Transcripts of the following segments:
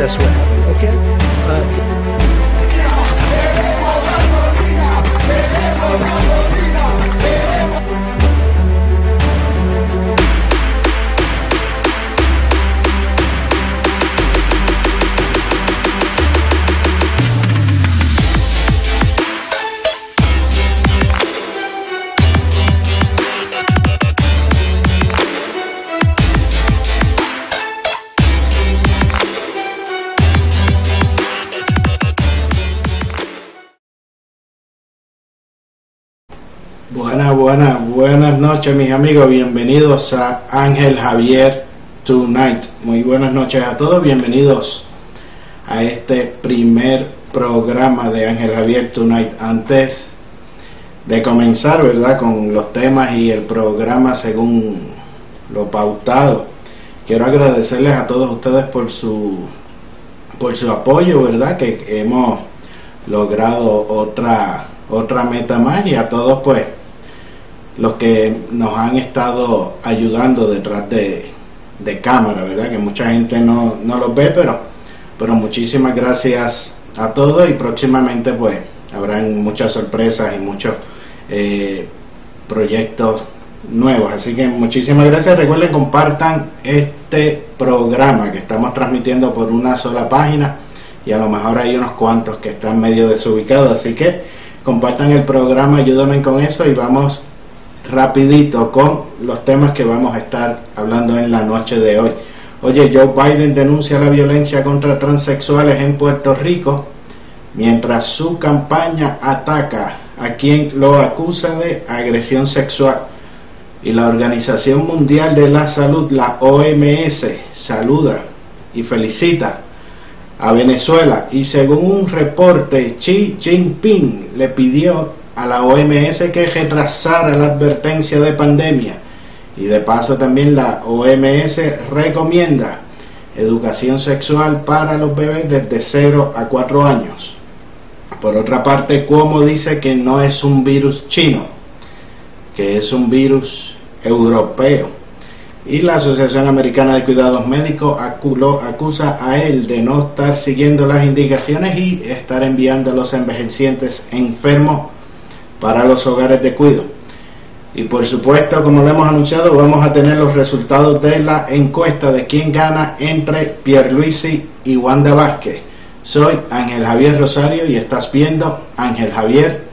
Access Web. Mis amigos, bienvenidos a Ángel Javier Tonight. Muy buenas noches a todos, bienvenidos a este primer programa de Ángel Javier Tonight. Antes de comenzar, ¿verdad? Con los temas y el programa según lo pautado, quiero agradecerles a todos ustedes por su por su apoyo, ¿verdad? Que hemos logrado otra otra meta más y a todos pues los que nos han estado ayudando detrás de, de cámara, ¿verdad? Que mucha gente no, no los ve, pero, pero muchísimas gracias a todos y próximamente pues habrán muchas sorpresas y muchos eh, proyectos nuevos. Así que muchísimas gracias. Recuerden, compartan este programa que estamos transmitiendo por una sola página y a lo mejor hay unos cuantos que están medio desubicados. Así que compartan el programa, ayúdenme con eso y vamos rapidito con los temas que vamos a estar hablando en la noche de hoy. Oye, Joe Biden denuncia la violencia contra transexuales en Puerto Rico mientras su campaña ataca a quien lo acusa de agresión sexual. Y la Organización Mundial de la Salud, la OMS, saluda y felicita a Venezuela. Y según un reporte, Xi Jinping le pidió a la OMS que retrasara la advertencia de pandemia. Y de paso también la OMS recomienda educación sexual para los bebés desde 0 a 4 años. Por otra parte, como dice que no es un virus chino, que es un virus europeo. Y la Asociación Americana de Cuidados Médicos aculó, acusa a él de no estar siguiendo las indicaciones y estar enviando a los envejecientes enfermos para los hogares de cuidado. Y por supuesto, como lo hemos anunciado, vamos a tener los resultados de la encuesta de quién gana entre Pierluisi y Wanda Vázquez. Soy Ángel Javier Rosario y estás viendo Ángel Javier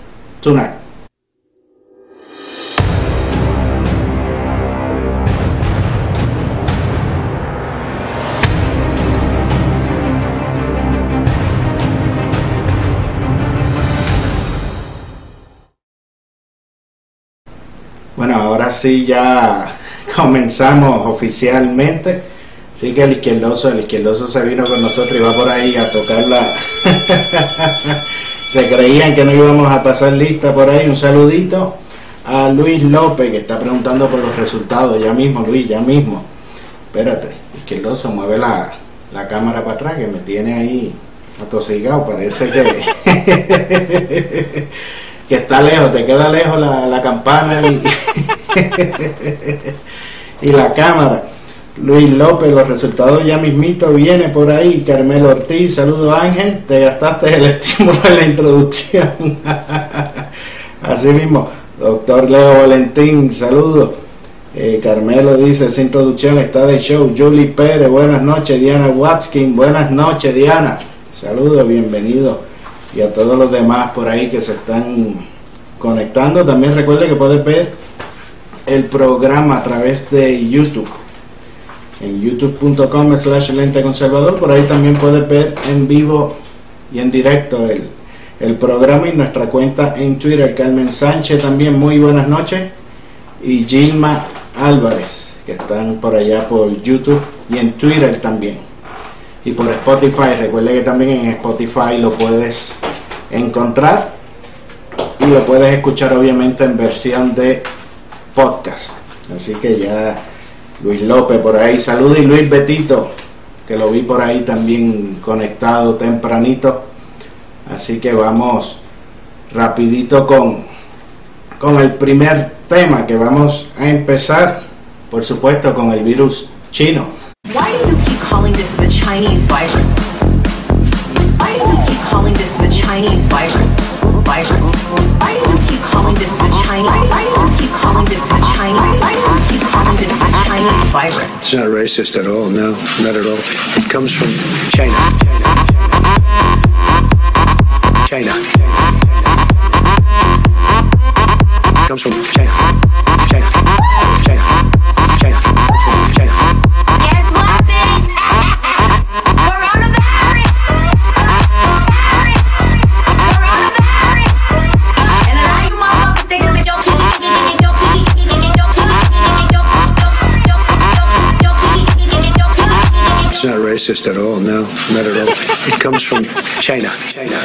Tonight. Sí ya comenzamos oficialmente. Así que el izquierdoso, el izquierdoso se vino con nosotros y va por ahí a tocar la... se creían que no íbamos a pasar lista por ahí. Un saludito a Luis López que está preguntando por los resultados. Ya mismo, Luis, ya mismo. Espérate, izquierdoso, mueve la, la cámara para atrás que me tiene ahí atosigado. Parece que... que está lejos, te queda lejos la, la campana y la cámara. Luis López, los resultados ya mismito viene por ahí. Carmelo Ortiz, saludo Ángel, te gastaste el estímulo en la introducción. Así mismo, doctor Leo Valentín, saludo. Eh, Carmelo dice, esa introducción está de show. Julie Pérez, buenas noches. Diana Watkin, buenas noches Diana. Saludos, bienvenido. Y a todos los demás por ahí que se están conectando. También recuerde que puedes ver el programa a través de YouTube. En youtube.com slash lente conservador. Por ahí también puedes ver en vivo y en directo el, el programa y nuestra cuenta en Twitter. Carmen Sánchez también muy buenas noches. Y Gilma Álvarez que están por allá por YouTube y en Twitter también. Y por Spotify recuerde que también en Spotify lo puedes encontrar y lo puedes escuchar obviamente en versión de podcast así que ya Luis López por ahí, saludos y Luis Betito, que lo vi por ahí también conectado tempranito. Así que vamos rapidito con, con el primer tema que vamos a empezar, por supuesto, con el virus chino. Why do you keep calling this the Chinese virus? Why do we keep calling this the Chinese virus? Virus. Virus? It's not racist at all. No, not at all. It comes from China. China. It comes from China. China. Racist at all. No, not at all. It comes from China. China.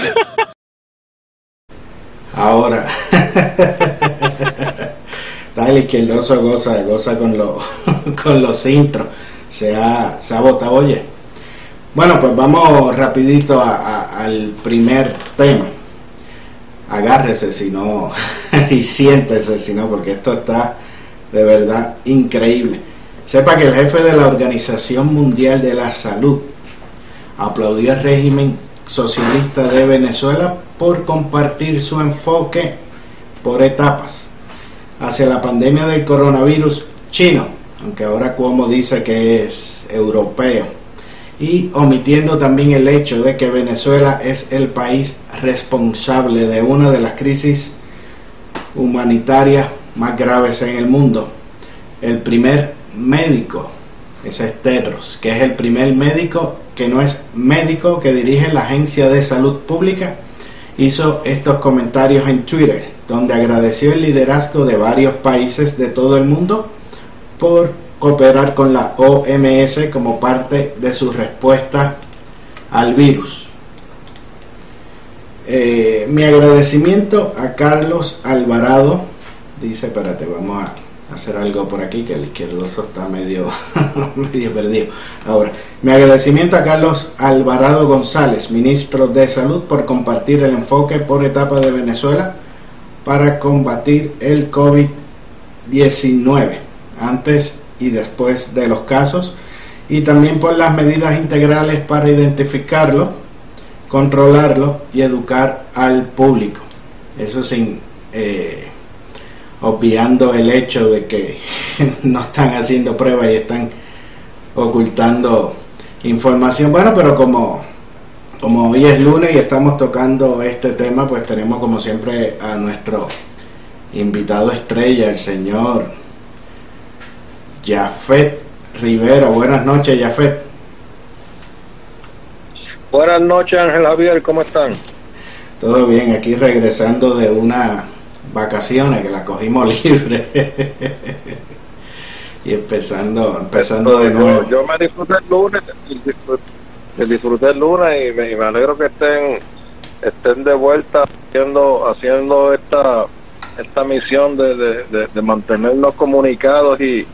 Ahora, tal izquierdoso goza, goza con, lo, con los intros. Se ha, se ha botado, oye. Bueno, pues vamos rapidito al primer tema. Agárrese si no, y siéntese si no, porque esto está de verdad increíble. Sepa que el jefe de la Organización Mundial de la Salud aplaudió al régimen socialista de Venezuela por compartir su enfoque por etapas hacia la pandemia del coronavirus chino, aunque ahora Cuomo dice que es europeo, y omitiendo también el hecho de que Venezuela es el país responsable de una de las crisis humanitarias más graves en el mundo. El primer médico, es Tedros, que es el primer médico que no es médico que dirige la Agencia de Salud Pública, hizo estos comentarios en Twitter, donde agradeció el liderazgo de varios países de todo el mundo por cooperar con la OMS como parte de su respuesta al virus. Eh, mi agradecimiento a Carlos Alvarado, dice, espérate, vamos a hacer algo por aquí que el izquierdoso está medio, medio perdido. Ahora, mi agradecimiento a Carlos Alvarado González, ministro de Salud, por compartir el enfoque por etapa de Venezuela para combatir el COVID-19 antes y después de los casos y también por las medidas integrales para identificarlo, controlarlo y educar al público. Eso sin eh, obviando el hecho de que no están haciendo pruebas y están ocultando información. Bueno, pero como, como hoy es lunes y estamos tocando este tema, pues tenemos como siempre a nuestro invitado estrella, el señor Jafet Rivera. Buenas noches, Jafet. Buenas noches, Ángel Javier, ¿cómo están? Todo bien, aquí regresando de una vacaciones que la cogimos libre y empezando empezando de nuevo. Yo, me disfruté el lunes, disfruté, me disfruté el lunes y me, y me alegro que estén estén de vuelta haciendo haciendo esta esta misión de, de, de- de mantenernos comunicados y,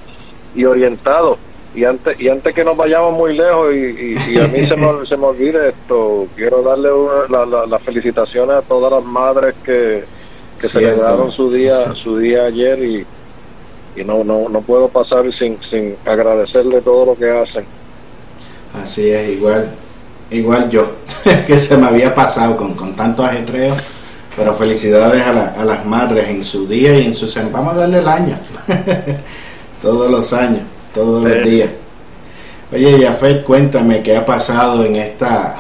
y orientados. Y antes y antes que nos vayamos muy lejos y, y- y a mí se me, se me olvide esto, quiero darle una- la- la- las felicitaciones a todas las madres que, que Cierto. celebraron su día su día ayer y, y no, no no puedo pasar sin, sin agradecerle todo lo que hacen. Así es, igual igual yo, que se me había pasado con, con tanto ajetreo, pero felicidades a, la- a las madres en su día y en su semana. Vamos a darle el año, todos los años, todos los días. Oye, Jafet, cuéntame qué ha pasado en esta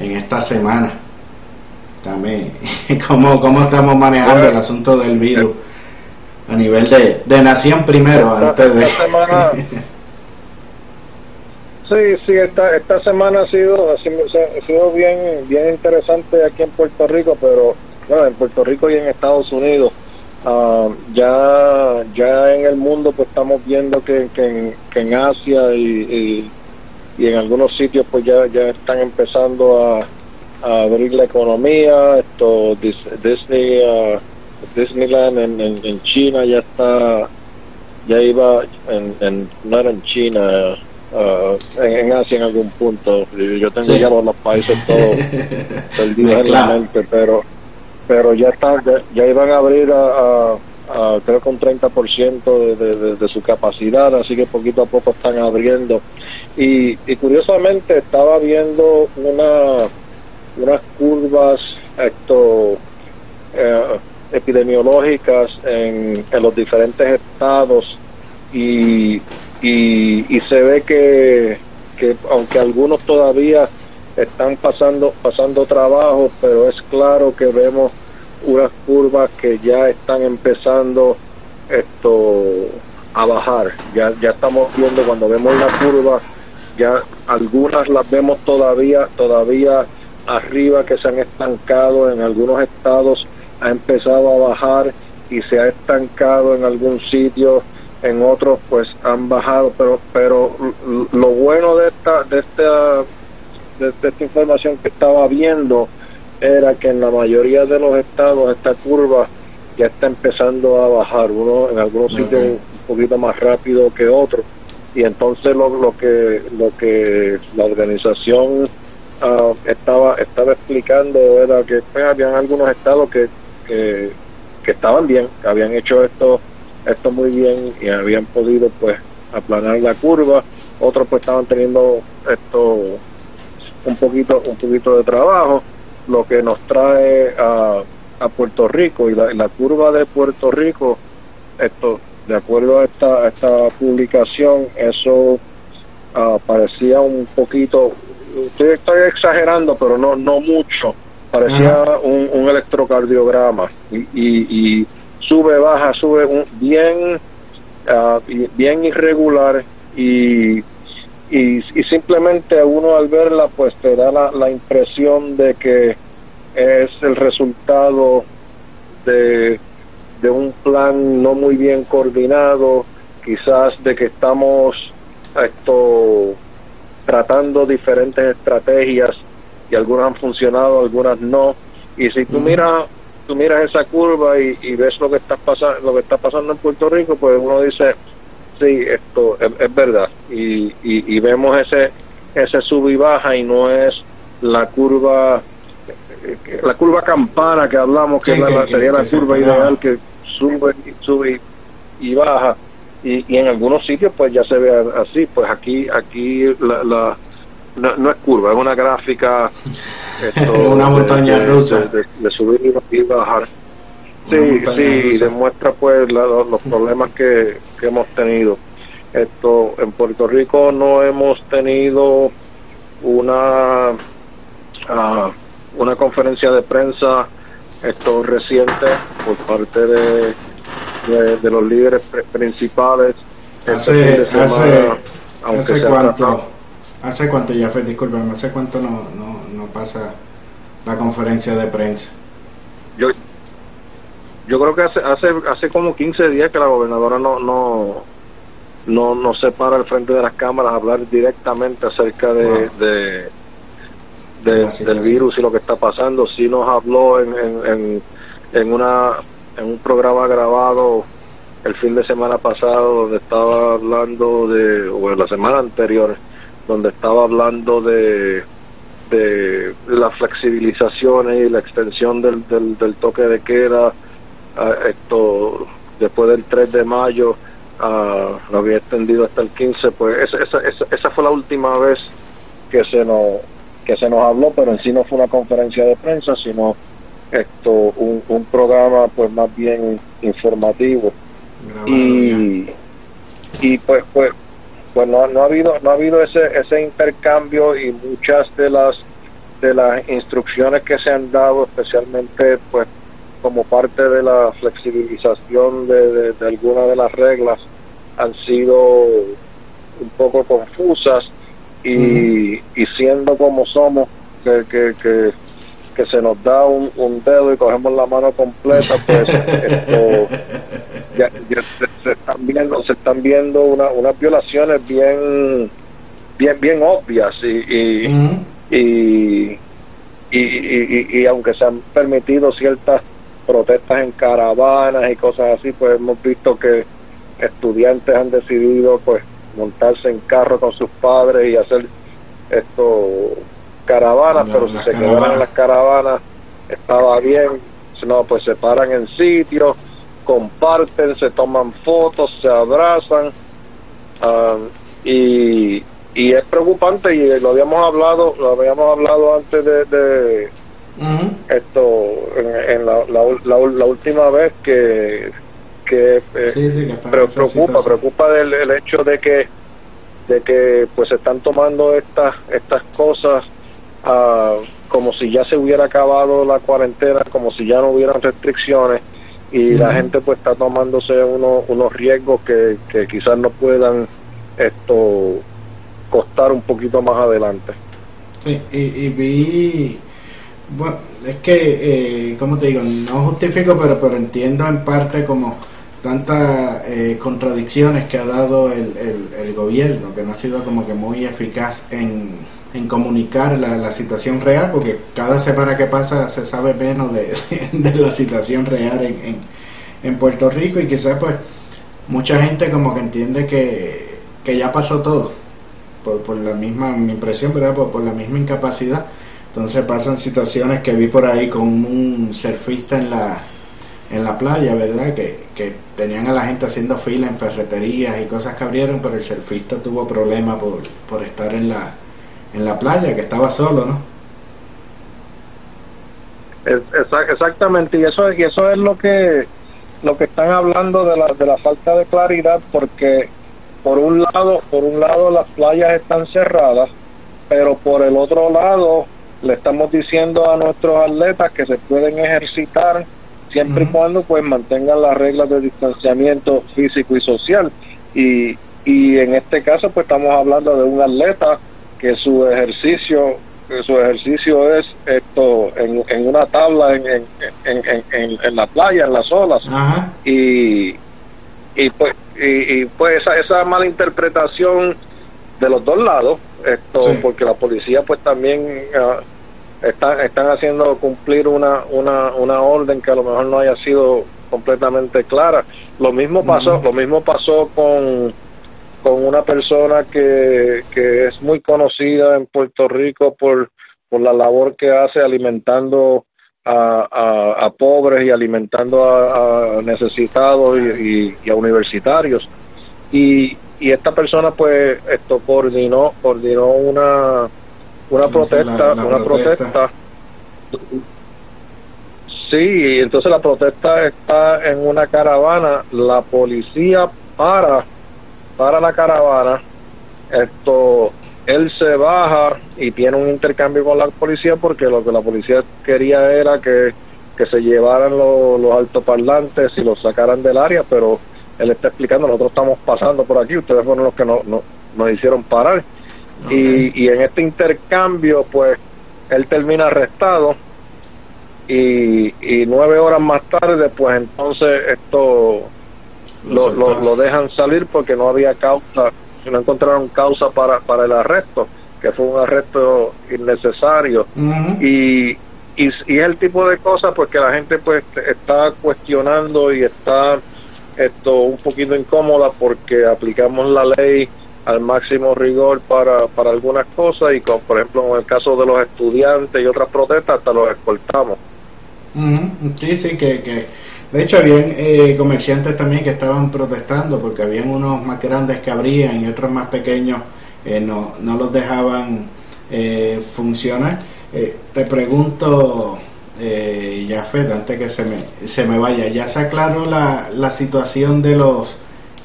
en esta semana. También, ¿cómo, cómo estamos manejando Bueno, el asunto del virus a nivel de, de nación primero, Esta- antes de... esta semana- Sí, sí, esta, esta semana ha sido, ha sido, bien, bien interesante aquí en Puerto Rico, pero bueno, en Puerto Rico y en Estados Unidos. ah, ya, ya en el mundo pues estamos viendo que, que, en, que en Asia y, y, y en algunos sitios pues ya, ya están empezando a abrir la economía, esto Dis- Disney, ah, Disneyland en, en, en China ya está ya iba en, en no era en China ah, en, en Asia en algún punto yo tengo Sí. ya los, los países todos perdidos en la mente pero pero ya está ya, ya iban a abrir a, a- creo que un 30% de, de, de, de su capacidad, así que poquito a poco están abriendo. Y, y curiosamente estaba viendo una unas curvas esto, eh, epidemiológicas en, en los diferentes estados y, y, y se ve que, que aunque algunos todavía están pasando pasando trabajo, pero es claro que vemos unas curvas que ya están empezando esto a bajar. Ya ya estamos viendo cuando vemos la curva, ya algunas las vemos todavía todavía arriba que se han estancado en algunos estados ha empezado a bajar y se ha estancado en algún sitio en otros pues han bajado. Pero pero lo bueno de esta de esta de, de esta información que estaba viendo era que en la mayoría de los estados esta curva ya está empezando a bajar. Uno en algunos Ok. sitios un poquito más rápido que otros. Y entonces lo, lo que lo que la organización ah, estaba estaba explicando era que pues, habían algunos estados que, que, estaban bien que habían hecho esto esto muy bien y habían podido pues aplanar la curva. Otros pues estaban teniendo esto un poquito un poquito de trabajo lo que nos trae a, a Puerto Rico y la, curva de Puerto Rico esto de acuerdo a esta, esta publicación eso ah, parecía un poquito estoy, estoy exagerando pero no no mucho. Parecía Ajá. un, un electrocardiograma. Y, y, y sube baja sube un, bien y- bien irregular. Y, y, y simplemente uno al verla pues te da la, la impresión de que es el resultado de, de un plan no muy bien coordinado. Quizás de que estamos esto tratando diferentes estrategias y algunas han funcionado algunas no. Y si tú miras tú miras esa curva y, y ves lo que está pasando lo que está pasando en Puerto Rico pues uno dice sí esto es, es verdad. Y, y, y vemos ese ese sub y baja y no es la curva la curva campana que hablamos que, Sí, es la- que- la- que- sería la que curva ideal que sube y sube y baja y, y en algunos sitios pues ya se ve así pues aquí aquí la, la no, no es curva es una gráfica esto, Una montaña de, rusa. de, de- de subir y bajar sí sí rusa. demuestra pues la- los, los problemas que, que hemos tenido esto en Puerto Rico no hemos tenido una ah, una conferencia de prensa esto reciente por parte de, de, de los líderes principales Hace, hace, semana, hace cuánto, tratado- hace cuánto ya fue, discúlpame, hace cuánto no, no, no pasa la conferencia de prensa. yo yo creo que hace hace hace como 15 días que la gobernadora no no no no se para al frente de las cámaras a hablar directamente acerca de, Wow. de, del virus y lo que está pasando sí nos habló en, en, en, en una en un programa grabado el fin de semana pasado donde estaba hablando de o en la semana anterior donde estaba hablando de de las flexibilizaciones y la extensión del, del, del toque de queda esto después del 3 de mayo lo había extendido hasta el 15 pues esa, esa, esa, esa fue la última vez que se nos que se nos habló pero en sí no fue una conferencia de prensa sino esto un, un programa pues más bien informativo grabado ya. y y pues pues pues no, no ha habido no ha habido ese ese intercambio y muchas de las de las instrucciones que se han dado especialmente pues como parte de la flexibilización de, de, de algunas de las reglas han sido un poco confusas y, y siendo como somos que, que, que, que se nos da un, un dedo y cogemos la mano completa pues esto ya, ya se, se están viendo se están viendo una, unas violaciones bien bien bien obvias y y, y, y- y- y aunque se han permitido ciertas protestas en caravanas y cosas así pues hemos visto que estudiantes han decidido pues montarse en carro con sus padres y hacer esto caravanas pero si se caravanas. en las caravanas estaba bien. Si no pues se paran en sitios comparten, se toman fotos, se abrazan. Ah, y, y es preocupante y lo habíamos hablado, lo habíamos hablado antes de, de esto en, en la, la, la- la última vez que que eh, Sí, sí, que esa preocupa preocupa del el hecho de que de que pues se están tomando estas estas cosas ah, como si ya se hubiera acabado la cuarentena como si ya no hubieran restricciones y la gente pues está tomándose unos unos riesgos que, que quizás no puedan esto costar un poquito más adelante. Sí, y, y vi, bueno, es que, eh, como te digo, no justifico, pero, pero entiendo en parte como tantas eh, contradicciones que ha dado el, el, el gobierno, que no ha sido como que muy eficaz en, en comunicar la, la situación real, porque cada semana que pasa se sabe menos de, de la situación real en, en, en Puerto Rico y quizás pues mucha gente como que entiende que, que ya pasó todo por, por la misma mi impresión, ¿verdad? Por, por la misma incapacidad. Entonces pasan situaciones que vi por ahí con un surfista en la en la playa, ¿verdad? Que, que tenían a la gente haciendo fila en ferreterías y cosas que abrieron, pero el surfista tuvo problemas por, por estar en la en la playa, que estaba solo, ¿no? Es- exactamente y eso y eso es lo que lo que están hablando de la, de la falta de claridad porque por un lado por un lado las playas están cerradas pero por el otro lado le estamos diciendo a nuestros atletas que se pueden ejercitar siempre y cuando pues mantengan las reglas de distanciamiento físico y social y y en este caso pues estamos hablando de un atleta que su ejercicio que su ejercicio es esto en, en una tabla en, en, en, la playa en las olas Ajá. y y pues y, y, pues esa, esa mala interpretación de los dos lados esto Sí. porque la policía pues también ah, están están haciendo cumplir una, una una orden que a lo mejor no haya sido completamente clara lo mismo pasó lo mismo pasó con con una persona que, que es muy conocida en Puerto Rico por, por la labor que hace alimentando a, a, a pobres y alimentando a, a necesitados y, y- y a universitarios. Y, y esta persona pues esto coordinó coordinó una una protesta la- la una protesta. protesta Sí, entonces la protesta está en una caravana, la policía para para la caravana, esto él se baja y tiene un intercambio con la policía porque lo que la policía quería era que, que se llevaran los, los altoparlantes y los sacaran del área, pero él está explicando, nosotros estamos pasando por aquí, ustedes fueron los que no, no- nos hicieron parar. Y, y en este intercambio, pues, él termina arrestado y, y nueve horas más tarde, pues entonces esto lo, lo, dejan salir porque no había causa, no encontraron causa para, para el arresto, que fue un arresto innecesario. Y, y, y es el tipo de cosas pues que la gente pues está cuestionando y está esto un poquito incómoda porque aplicamos la ley al máximo rigor para, para algunas cosas y como por ejemplo en el caso de los estudiantes y otras protestas hasta los escoltamos. Sí, sí, que, que de hecho habían eh, comerciantes también que estaban protestando porque habían unos más grandes que abrían y otros más pequeños eh, no, no los dejaban eh, funcionar. Eh, te pregunto, eh, Jafet, antes que se me, se me vaya, ¿ya se aclaró la, la situación de los,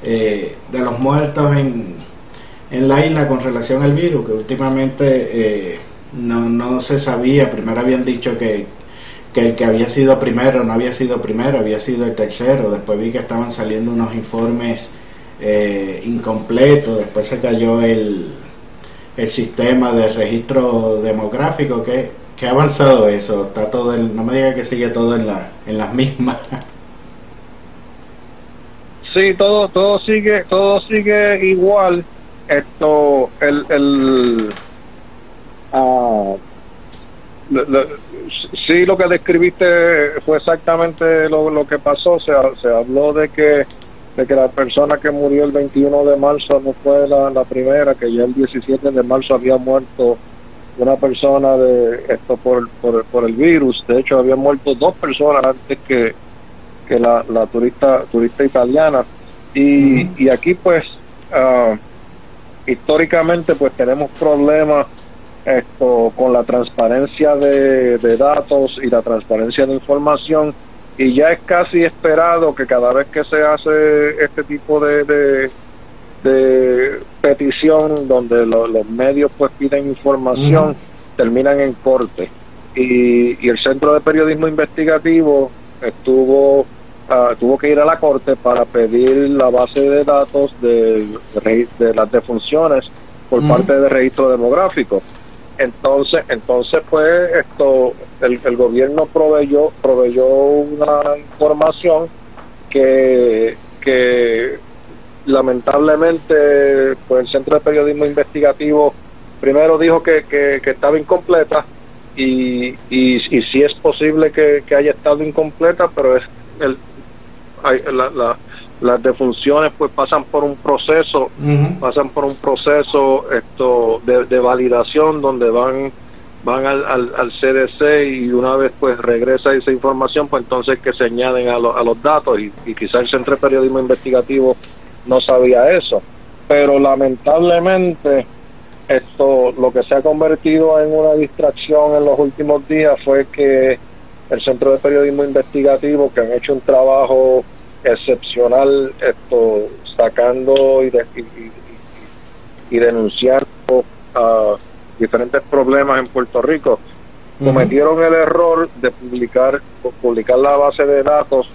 eh, de los muertos en, en la isla con relación al virus? Que últimamente no, no se sabía, primero habían dicho que que el que había sido primero no había sido primero, había sido el tercero. Después vi que estaban saliendo unos informes eh, incompletos. Después se cayó el, el sistema de registro demográfico. que ha avanzado eso? Está todo el, no me diga que sigue todo en, la, en las mismas. Sí, todo todo sigue todo sigue igual. Esto el el ah, lo- sí lo que describiste fue exactamente lo, lo que pasó. Se, se habló de que de que la persona que murió el 21 de marzo no fue la, la primera, que ya el 17 de marzo había muerto una persona de esto por, por, por el virus. De hecho, habían muerto dos personas antes que que la, la turista turista italiana y, y aquí pues ah, históricamente pues tenemos problemas esto con la transparencia de, de datos y la transparencia de información y ya es casi esperado que cada vez que se hace este tipo de, de, de petición donde lo- los medios pues piden información Ujú. terminan en corte. Y, y el centro de periodismo investigativo estuvo ah, tuvo que ir a la corte para pedir la base de datos de, de, las defunciones por parte del registro demográfico entonces entonces pues esto el, el gobierno proveyó proveyó una información que que lamentablemente pues el centro de periodismo investigativo primero dijo que, que, estaba incompleta y, y, y sí es posible que, que haya estado incompleta pero es el la, la- las defunciones pues pasan por un proceso pasan por un proceso esto de, de validación donde van van al, al, al CDC y una vez pues regresa esa información pues entonces que se añaden a, lo- a los datos y, y quizás el Centro de Periodismo Investigativo no sabía eso. Pero lamentablemente esto lo que se ha convertido en una distracción en los últimos días fue que el Centro de Periodismo Investigativo que han hecho un trabajo excepcional esto sacando y, de- y, y- y- y denunciando diferentes problemas en Puerto Rico. Cometieron el error de publicar publicar la base de datos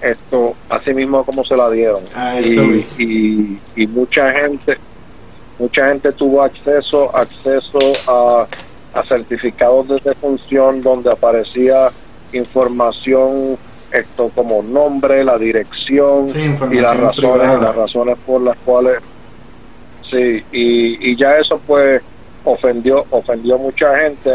esto así mismo como se la dieron. Ah, y, y mucha gente mucha gente tuvo acceso acceso a, a certificados de defunción donde aparecía información esto como nombre la dirección Sí, y las razones privada. las razones por las cuales sí y, y ya eso pues ofendió ofendió mucha gente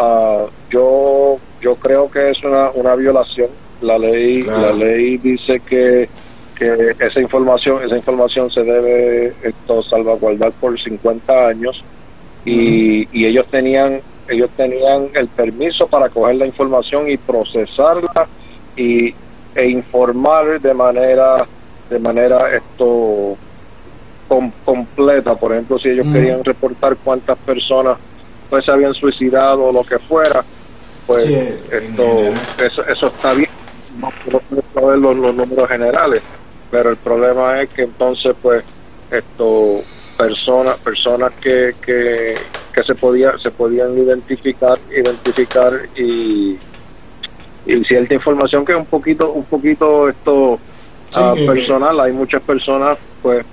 Ah, yo yo creo que es una, una violación la ley Claro. la ley dice que que esa información esa información se debe esto salvaguardar por 50 años y, y ellos tenían ellos tenían el permiso para coger la información y procesarla y e informar de manera de manera esto com- completa. Por ejemplo si ellos Mm. querían reportar cuántas personas pues se habían suicidado o lo que fuera pues Sí, esto eso, eso está bien. No podemos saber los, los números generales pero el problema es que entonces pues esto personas personas que, que, que se podía se podían identificar identificar y y cierta información que es un poquito un poquito esto Sí, ah, que- personal hay muchas personas pues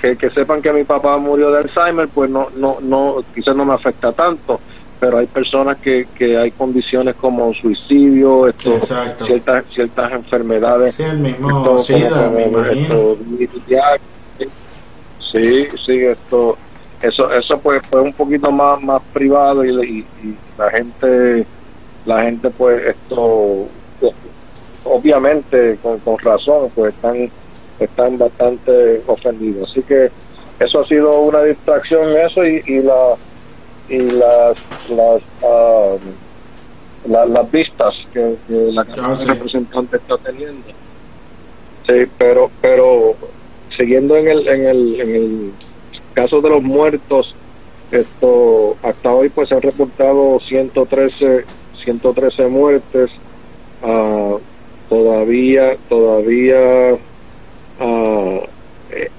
que, que sepan que mi papá murió de Alzheimer pues no no no quizás no me afecta tanto pero hay personas que, que hay condiciones como suicidio esto Exacto. ciertas ciertas enfermedades Sí, el mismo SIDA, me como imagino. esto, ya- sí sí esto eso eso pues fue un poquito más más privado y, y- y la gente la gente pues esto pues, obviamente con, con razón pues están están bastante ofendidos así que eso ha sido una distracción eso y, y la y las las la- las vistas que, que la Cámara de sí. representante está teniendo sí pero pero siguiendo en el en el en el caso de los muertos esto hasta hoy pues se han reportado 113 113 muertes ah, todavía todavía ah,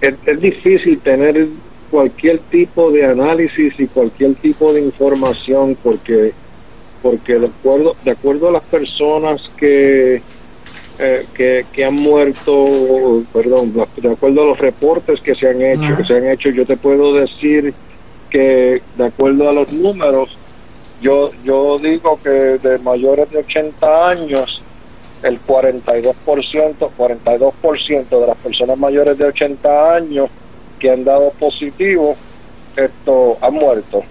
es, es difícil tener cualquier tipo de análisis y cualquier tipo de información porque porque de acuerdo de acuerdo a las personas que eh, que, que han muerto, perdón, de acuerdo a los reportes que se han hecho, que se han hecho, yo te puedo decir que de acuerdo a los números, yo yo digo que de mayores de 80 años, el 42%, 42% de las personas mayores de 80 años que han dado positivo, esto han muerto.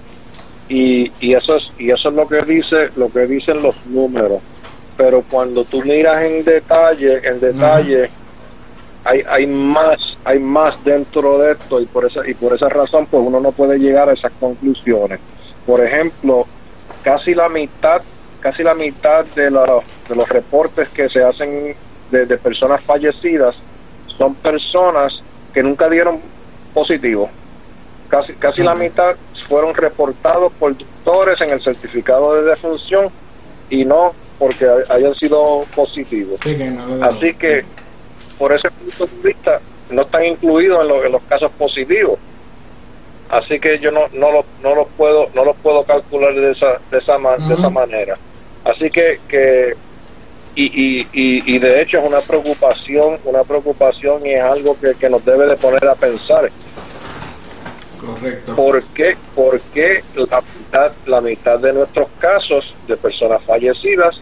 Y, y eso es y eso es lo que dice lo que dicen los números. Pero cuando tú miras en detalle en detalle hay hay más hay más dentro de esto y por esa y por esa razón pues uno no puede llegar a esas conclusiones. Por ejemplo casi la mitad casi la mitad de, los de los reportes que se hacen de, de personas fallecidas son personas que nunca dieron positivo. Casi, casi la mitad fueron reportados por doctores en el certificado de defunción y no porque hayan sido positivos. Sí, que no le da- Así que, por ese punto de vista, no están incluidos en, lo- en los casos positivos. Así que yo no, no los no los puedo no los puedo calcular de esa de esa ma- de esa manera. Así que que y, y, y, y de hecho es una preocupación una preocupación y es algo que, que nos debe de poner a pensar Correcto. ¿Por qué, por qué la, mitad, la mitad de nuestros casos de personas fallecidas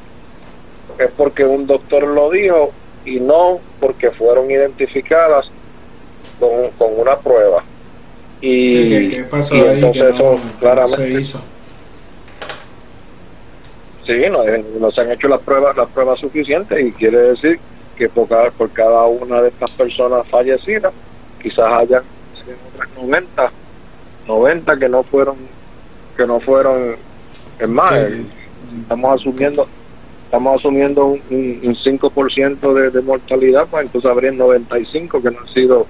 es porque un doctor lo dijo y no porque fueron identificadas con, con una prueba? Y, Sí, ¿qué, qué pasó y ahí que entonces no, eso que no claramente se hizo? Sí, no, no se han hecho las pruebas las pruebas suficientes y quiere decir que por cada, por cada una de estas personas fallecidas quizás hayan otras 90 90 que no fueron que no fueron es más Sí. eh, estamos asumiendo estamos asumiendo un, un, un 5% de, de mortalidad pues entonces habrían 95 que no han sido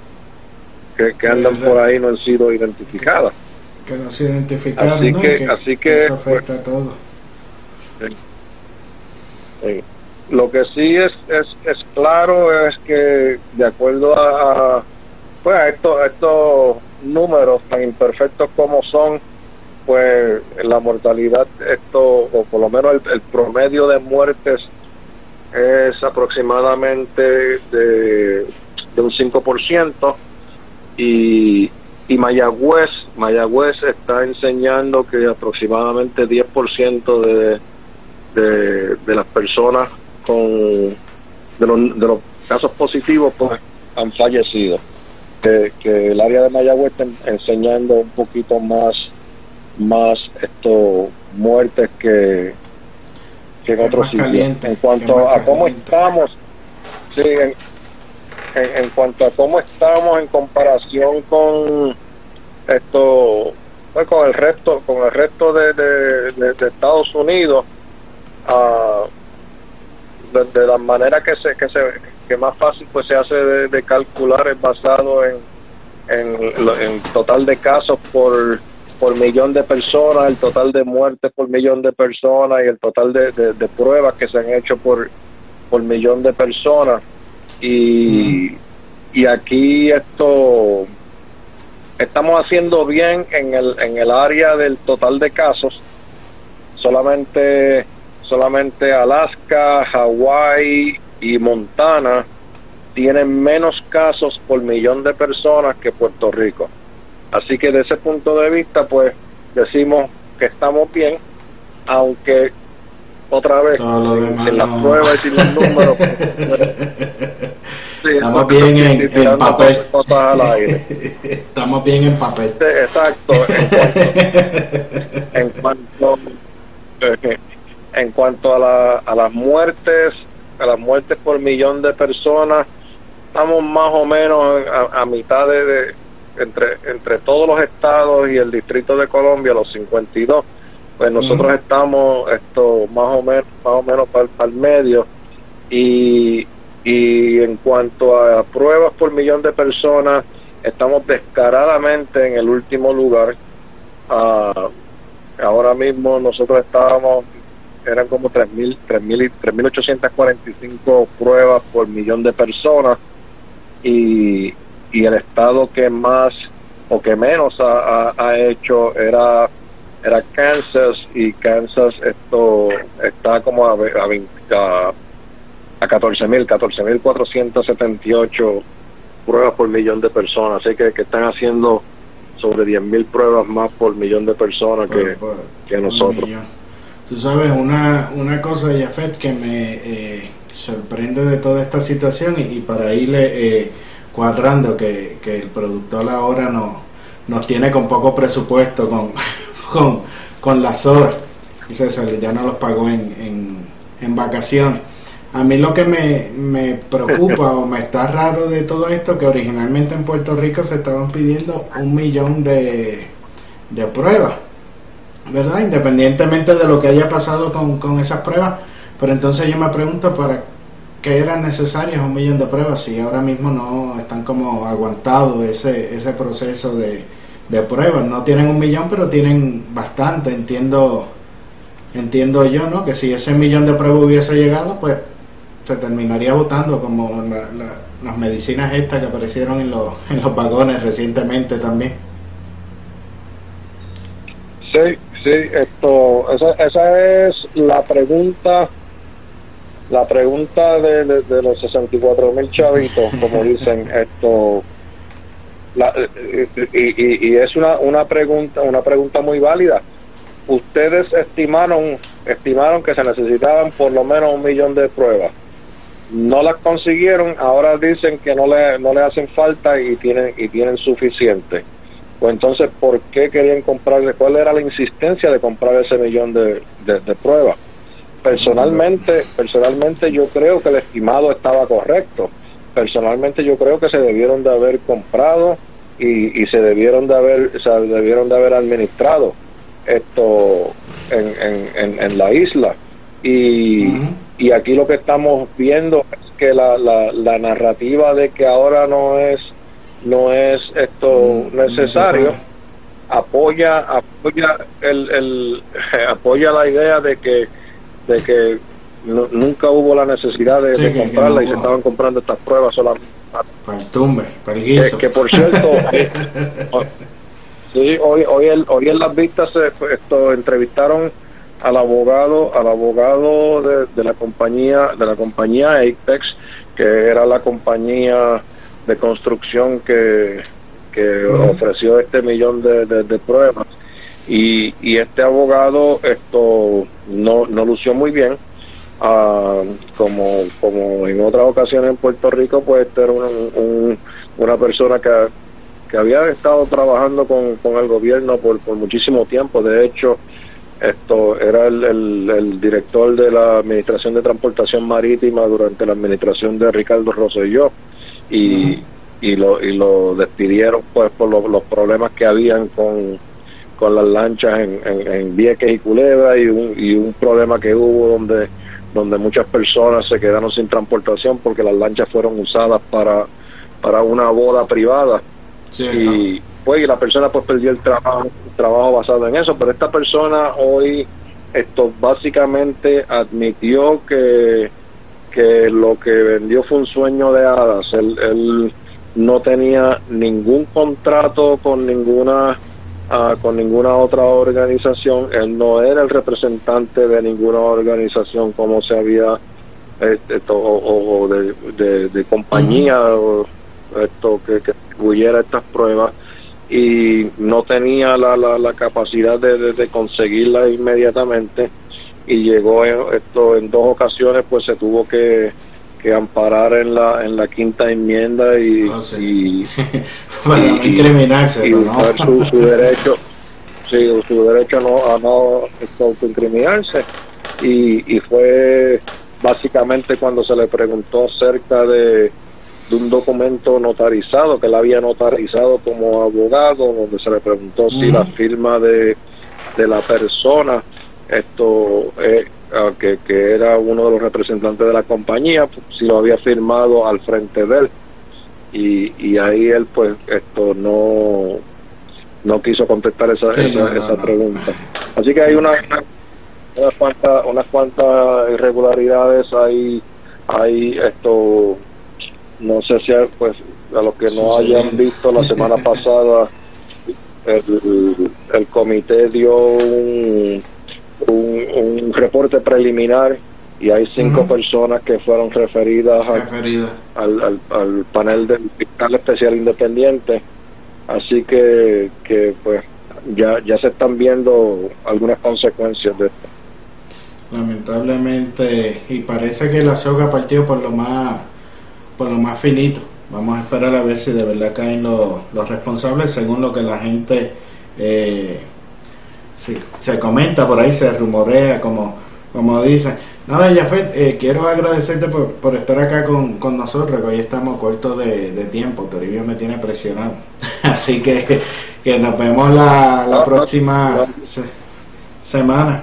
que, que andan por ahí no han sido identificadas Que no se identificaron, Así que- así que, eso afecta a todo. Sí. Lo que sí es, es, es claro es que de acuerdo a, a, pues a, estos, a estos números tan imperfectos como son, pues la mortalidad, esto, o por lo menos el, el promedio de muertes es aproximadamente de, de un 5% y, y Mayagüez, Mayagüez está enseñando que aproximadamente 10% de, de, de las personas con de los, de los casos positivos pues han fallecido que, que el área de Mayagüez está en- enseñando un poquito más más esto muertes que que en otros sitios en cuanto a cómo caliente. estamos sí en, en, cuanto a cómo estamos en comparación con esto pues, con el resto con el resto de, Estados Unidos ah, de, de la manera que se que se que más fácil pues se hace de, calcular es basado en en, en total de casos por por millón de personas, el total de muertes por millón de personas y el total de, de- de pruebas que se han hecho por, por millón de personas. Y, y aquí esto estamos haciendo bien en el, en el área del total de casos. Solamente, solamente Alaska, Hawái y Montana tienen menos casos por millón de personas que Puerto Rico. Así que desde ese punto de vista, pues decimos que estamos bien, aunque otra vez, Todo lo demás sin las pruebas y sin los números, sí, Estamos bien en- papel. Cosas al aire. Estamos bien en papel. Sí, Exacto. En cuanto, en cuanto, en cuanto a, la, a las muertes, a las muertes por millón de personas, estamos más o menos a, a mitad de, de- entre entre todos los estados y el Distrito de Colombia, los 52. Pues nosotros estamos esto más o menos más o menos para el medio. Y y en cuanto a pruebas por millón de personas estamos descaradamente en el último lugar. Ah, ahora mismo nosotros estábamos eran como 3.000 3.000 y 3.845 pruebas por millón de personas. Y, y el estado que más o que menos ha, ha- ha hecho era era Kansas y Kansas esto está como a, a, 20 a, a 14.000 14.478 pruebas por millón de personas así que, que están haciendo sobre 10.000 pruebas más por millón de personas que, Por- por- que nosotros. Tú sabes, una, una cosa, Jafet, que me eh, sorprende de toda esta situación y, y para irle eh, cuadrando que, que el productor ahora no, nos tiene con poco presupuesto con, con, con las horas. Y César ya no los pagó en, en, en vacaciones. A mí lo que me, me preocupa o me está raro de todo esto, que originalmente en Puerto Rico se estaban pidiendo un millón de, de pruebas. ¿verdad? Independientemente de lo que haya pasado con, con esas pruebas, pero entonces yo me pregunto para qué eran necesarias un millón de pruebas si ahora mismo no están como aguantados ese, ese proceso de, de pruebas. No tienen un millón, pero tienen bastante, entiendo entiendo yo, ¿no? Que si ese millón de pruebas hubiese llegado, pues se terminaría votando como la- la- las medicinas estas que aparecieron en los, en los vagones recientemente también. Sí, sí, esto, esa, esa es la pregunta, la pregunta de, de- de los 64 mil chavitos, como dicen, esto, la- y, y- y es una, una pregunta, una pregunta muy válida. Ustedes estimaron, estimaron que se necesitaban por lo menos un millón de pruebas. No las consiguieron, ahora dicen que no le, no le hacen falta y tienen, y tienen suficiente. Pues entonces, ¿por qué querían comprarle? ¿Cuál era la insistencia de comprar ese millón de, de- de pruebas? Personalmente, personalmente yo creo que el estimado estaba correcto. Personalmente yo creo que se debieron de haber comprado y, y se debieron de haber, se debieron de haber administrado esto en, en, en, en la isla. Y, y aquí lo que estamos viendo es que la, la, la narrativa de que ahora no es no es esto Mm, necesario necesario. apoya apoya el, el apoya la idea de que de que nu- nunca hubo la necesidad de, Sí, de que- que comprarla no y se estaban comprando estas pruebas solamente. Para el tumbe, para el que, guiso. que, por cierto hoy- sí hoy hoy, el- hoy en las vistas se, fue- esto entrevistaron al abogado al abogado de, de la compañía de la compañía Apex que era la compañía de construcción que, que ofreció este millón de, de- de pruebas. Y, y este abogado esto no, no lució muy bien Ah, como como en otras ocasiones en Puerto Rico pues este era un- un- una persona que, que había estado trabajando con, con el gobierno por, por muchísimo tiempo. De hecho esto era el, el- director de la administración de transportación marítima durante la administración de Ricardo Rosselló y, y lo y lo despidieron pues por los problemas que habían con con las lanchas en, en, en Vieques y Culebra y un, y un problema que hubo donde donde muchas personas se quedaron sin transportación porque las lanchas fueron usadas para para una boda privada. Y pues y la persona pues perdió el trabajo el trabajo basado en eso. Pero esta persona hoy esto básicamente admitió que que lo que vendió fue un sueño de hadas. Él, él no tenía ningún contrato con ninguna ah, con ninguna otra organización. Él no era el representante de ninguna organización como se había este, to- o, o de, de- de compañía o esto que, que distribuyera estas pruebas. Y no tenía la, la, la capacidad de, de, de conseguirla inmediatamente. Y llegó en, esto en dos ocasiones pues se tuvo que, que amparar en la en la quinta enmienda y, Oh, sí. y, Para no y- incriminarse, y ¿no? usar su, su derecho sí, su derecho a no, a no autoincriminarse y, y fue básicamente cuando se le preguntó acerca de, de un documento notarizado que él había notarizado como abogado donde se le preguntó si la firma de, de la persona esto eh, ah, que, que era uno de los representantes de la compañía si lo había firmado al frente de él y, y ahí él pues esto no no quiso contestar esa, Sí, esa, no, no, esa no. pregunta así que hay una, una- unas cuantas unas cuantas irregularidades hay hay esto no sé si hay, pues a los que no sí. hayan visto la semana pasada el, el comité dio un, un, un reporte preliminar y hay cinco personas que fueron referidas a- Referida. al, al, al panel del fiscal especial independiente así que, que pues ya, ya se están viendo algunas consecuencias de esto Lamentablemente, y parece que la soga partió por lo más por lo más finito. Vamos a esperar a ver si de verdad caen los, los responsables según lo que la gente eh, se, se comenta por ahí, se rumorea, como, como dicen. Nada, Jafet, eh, quiero agradecerte por, por estar acá con, con nosotros, que hoy estamos cortos de, tiempo. Toribio me tiene presionado. Así que, que nos vemos la, la próxima. semana.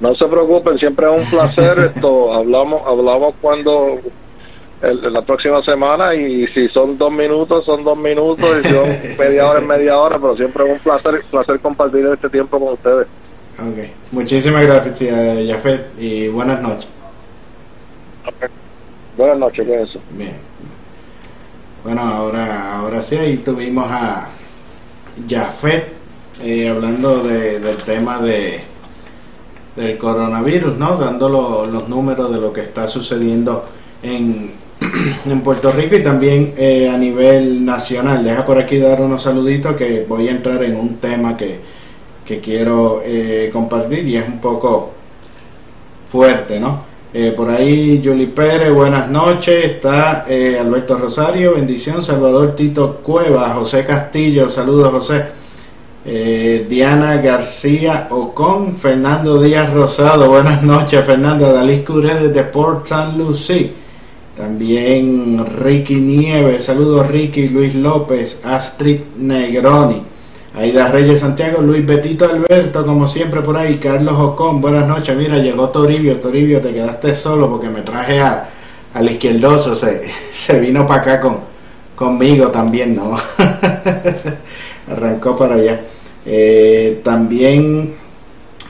No se preocupen, siempre es un placer. Esto hablamos, hablamos cuando el- la próxima semana y si son dos minutos son dos minutos y si son media hora es media hora, pero siempre es un placer, placer compartir este tiempo con ustedes. Ok. Muchísimas gracias, tía Jafet, y buenas noches. Buenas noches, cuídense. Bien. Bueno, ahora, ahora sí, ahí tuvimos a Jafet eh, hablando de- del tema de del coronavirus, ¿no? Dando lo- los números de lo que está sucediendo en, en Puerto Rico y también eh, a nivel nacional. Deja por aquí dar unos saluditos que voy a entrar en un tema que, que quiero eh, compartir y es un poco fuerte, ¿no? Eh, por ahí Julie Pérez, buenas noches. Está eh, Alberto Rosario, bendición. Salvador Tito Cueva, José Castillo, saludos José. Diana García Ocon, Fernando Díaz Rosado, buenas noches Fernando. Dalí Curé desde Port San Lucie. También Ricky Nieves, saludos Ricky, Luis López, Astrid Negroni. Aida Reyes Santiago, Luis Betito Alberto, como siempre por ahí, Carlos Ocon, buenas noches, mira, llegó Toribio, Toribio, te quedaste solo porque me traje a, al izquierdoso, se, se vino para acá con, conmigo también, ¿no? Arrancó para allá. Eh, también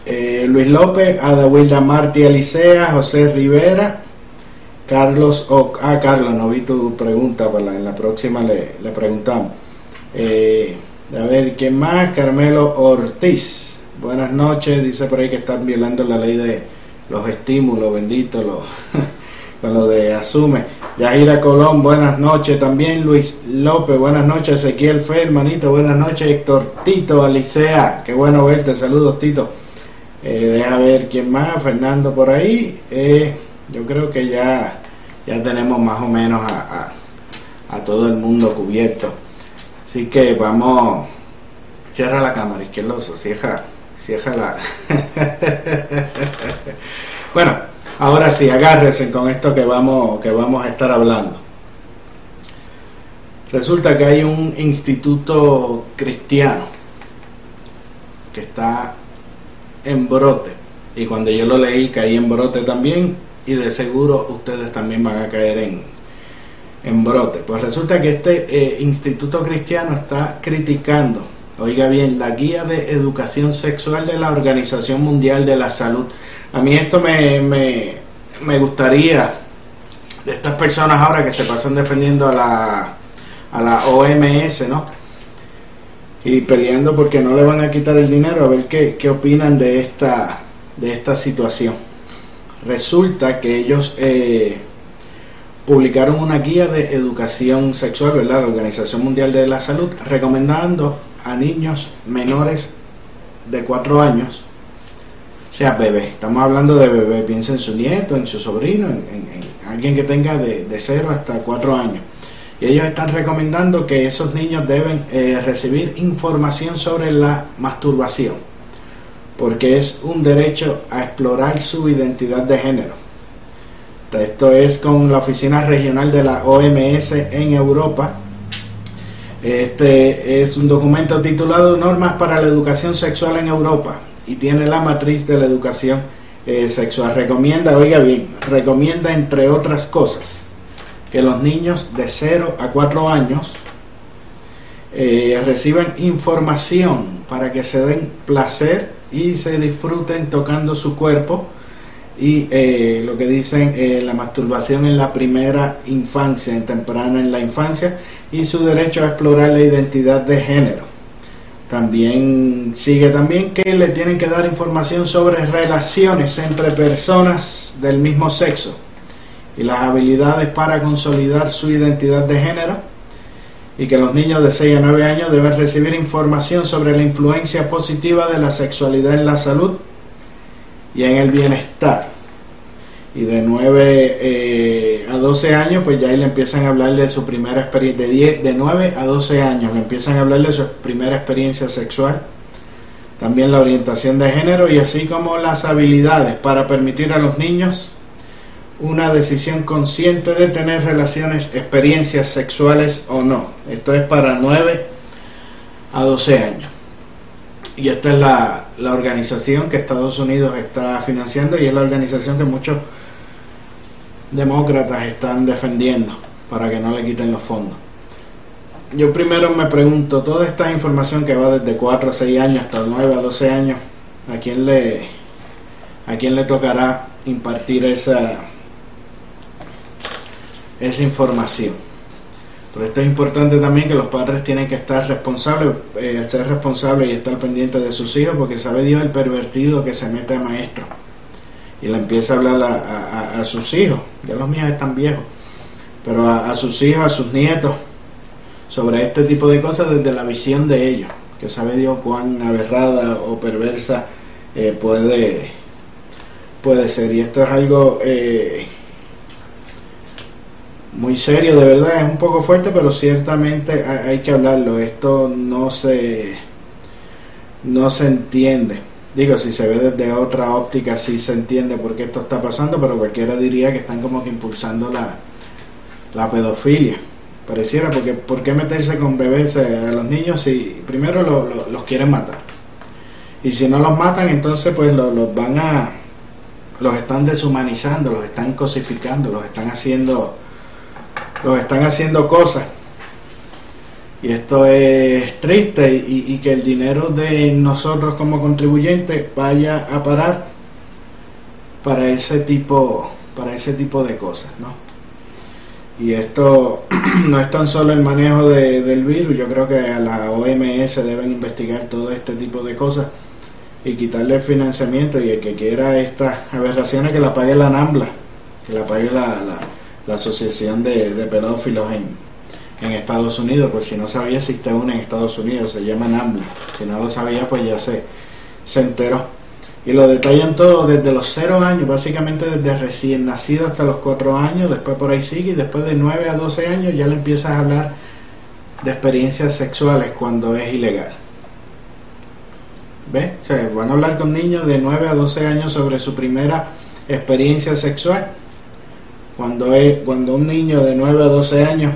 eh, Luis López, Ada Wilda Martí Alicea, José Rivera, Carlos o ah Carlos no vi tu pregunta para la, en la próxima le, le preguntamos. Eh, a ver quién más Carmelo Ortiz. Buenas noches dice por ahí que están violando la ley de los estímulos bendito lo, con lo de asume. Yahira Colón buenas noches. También Luis López buenas noches. Ezequiel Fe hermanito buenas noches. Héctor Tito Alicea qué bueno verte. Saludos Tito. Eh, deja ver quién más, Fernando por ahí. Eh, yo creo que ya, ya tenemos más o menos a, a, todo el mundo cubierto. Así que vamos, cierra la cámara, izquierdoso, cierra, cierra la... bueno, ahora sí, agárrense con esto que vamos, que vamos a estar hablando. Resulta que hay un instituto cristiano que está en brote. Y cuando yo lo leí caí en brote también y de seguro ustedes también van a caer en, en brote. Pues resulta que este eh, instituto cristiano está criticando, oiga bien, la guía de educación sexual de la Organización Mundial de la Salud. A mí esto me, me, me gustaría de estas personas ahora que se pasan defendiendo a la, a la OMS, ¿no? y peleando porque no le van a quitar el dinero a ver qué, qué opinan de esta de esta situación resulta que ellos eh, publicaron una guía de educación sexual verdad la Organización Mundial de la Salud recomendando a niños menores de 4 años sea bebé. Estamos hablando de bebé piensa en su nieto en su sobrino en alguien que tenga de, de 0 hasta 4 años. Y ellos están recomendando que esos niños deben eh, recibir información sobre la masturbación, porque es un derecho a explorar su identidad de género. Esto es con la oficina regional de la OMS en Europa. Este es un documento titulado Normas para la Educación Sexual en Europa y tiene la matriz de la educación eh, sexual. Recomienda, oiga bien, recomienda entre otras cosas que los niños de 0 a 4 años eh, reciban información para que se den placer y se disfruten tocando su cuerpo y eh, lo que dicen eh, la masturbación en la primera infancia, en temprana en la infancia y su derecho a explorar la identidad de género. También sigue también que le tienen que dar información sobre relaciones entre personas del mismo sexo y las habilidades para consolidar su identidad de género y que los niños de 6 a 9 años deben recibir información sobre la influencia positiva de la sexualidad en la salud y en el bienestar. Y de 9 eh, a 12 años, pues ya ahí le empiezan a hablar de su primera experiencia, de, 10, de 9 a 12 años, le empiezan a hablar de su primera experiencia sexual, también la orientación de género y así como las habilidades para permitir a los niños una decisión consciente de tener relaciones, experiencias sexuales o no. Esto es para 9 a 12 años. Y esta es la, la organización que Estados Unidos está financiando y es la organización que muchos demócratas están defendiendo para que no le quiten los fondos. Yo primero me pregunto, toda esta información que va desde 4 a 6 años hasta 9 a 12 años, ¿a quién le, a quién le tocará impartir esa, esa información? Pero esto es importante también que los padres tienen que estar responsables, eh, ser responsables y estar pendientes de sus hijos, porque sabe Dios el pervertido que se mete a maestro y le empieza a hablar a sus hijos, ya los míos están viejos, pero a, a sus hijos, a sus nietos, sobre este tipo de cosas desde la visión de ellos, que sabe Dios cuán aberrada o perversa eh, puede, puede ser. Y esto es algo eh, muy serio, de verdad, es un poco fuerte, pero ciertamente hay, que hablarlo. Esto no se, no se entiende. Digo, si se ve desde otra óptica, sí se entiende por qué esto está pasando, pero cualquiera diría que están como que impulsando la, la pedofilia. Pareciera, porque ¿por qué meterse con bebés eh, a los niños si primero lo- lo- los quieren matar? Y si no los matan, entonces pues lo- los van a... los están deshumanizando, los están cosificando, los están haciendo... los están haciendo cosas. Y esto es triste y, que el dinero de nosotros como contribuyentes vaya a parar para ese tipo, para ese tipo de cosas, ¿no? Y esto no es tan solo el manejo de- del virus, yo creo que a la OMS deben investigar todo este tipo de cosas y quitarle el financiamiento y el que quiera estas aberraciones que la pague la NAMBLA, que la pague la, la, la Asociación de, de Pedófilos en, en Estados Unidos, por si no sabía existe una en Estados Unidos, se llama NAMBLA, si no lo sabía pues ya se, se enteró. Y lo detallan todo desde los 0 años, básicamente desde recién nacido hasta los 4 años, después por ahí sigue, y después de 9 a 12 años ya le empiezas a hablar de experiencias sexuales cuando es ilegal. ¿Ves? O sea, van a hablar con niños de 9 a 12 años sobre su primera experiencia sexual. Cuando, es, cuando un niño de 9 a 12 años